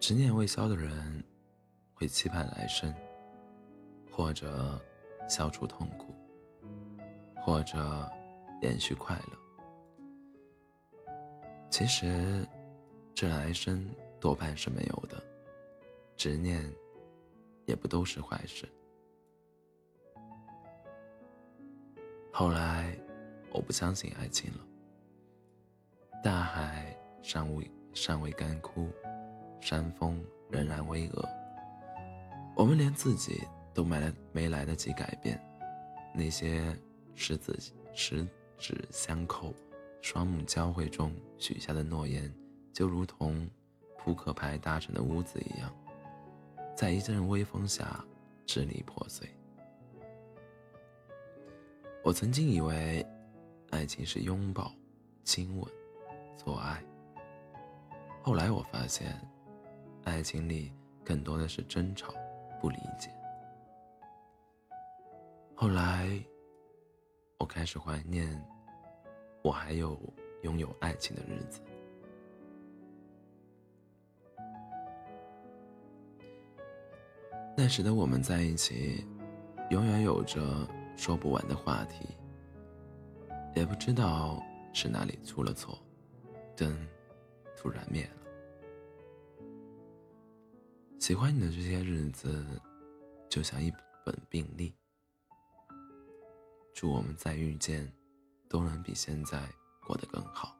执念未消的人，会期盼来生，或者消除痛苦，或者延续快乐。其实，这来生多半是没有的，执念也不都是坏事。后来，我不相信爱情了。大海尚未尚未干枯，山峰仍然巍峨。我们连自己都没来没来得及改变，那些十指十指相扣、双目交汇中许下的诺言，就如同扑克牌搭成的屋子一样，在一阵微风下支离破碎。我曾经以为，爱情是拥抱、亲吻。做爱。后来我发现，爱情里更多的是争吵、不理解。后来，我开始怀念我还有拥有爱情的日子。那时的我们在一起，永远有着说不完的话题，也不知道是哪里出了错。灯突然灭了。喜欢你的这些日子，就像一本病历。祝我们再遇见，都能比现在过得更好。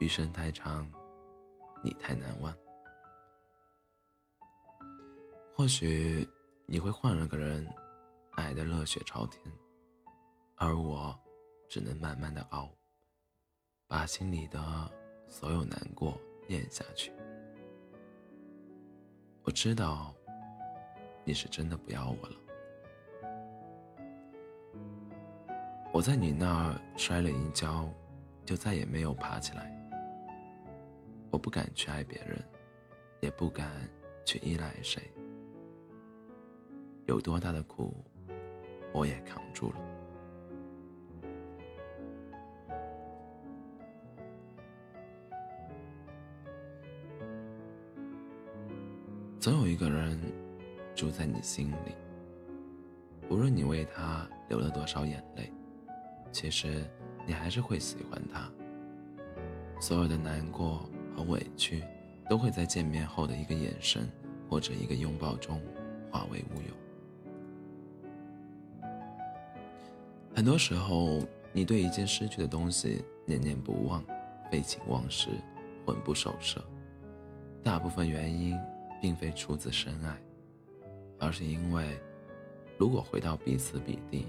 余生太长，你太难忘。或许你会换了个人，爱的热血朝天，而我只能慢慢的熬。把心里的所有难过咽下去。我知道你是真的不要我了。我在你那儿摔了一跤，就再也没有爬起来。我不敢去爱别人，也不敢去依赖谁。有多大的苦，我也扛住了。总有一个人住在你心里，无论你为他流了多少眼泪，其实你还是会喜欢他。所有的难过和委屈，都会在见面后的一个眼神或者一个拥抱中化为乌有。很多时候，你对一件失去的东西念念不忘，废寝忘食，魂不守舍，大部分原因。并非出自深爱，而是因为，如果回到彼此彼地，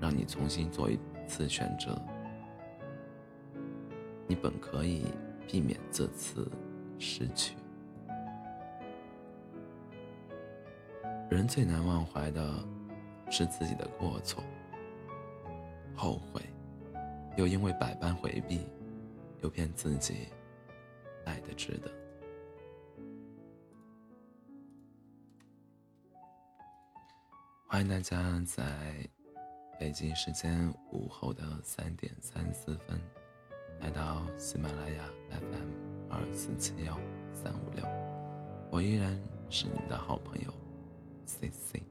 让你重新做一次选择，你本可以避免这次失去。人最难忘怀的，是自己的过错，后悔，又因为百般回避，又骗自己爱的值得。欢迎大家在北京时间午后的三点三四分来到喜马拉雅 FM 二四七幺三五六，我依然是你们的好朋友 C C。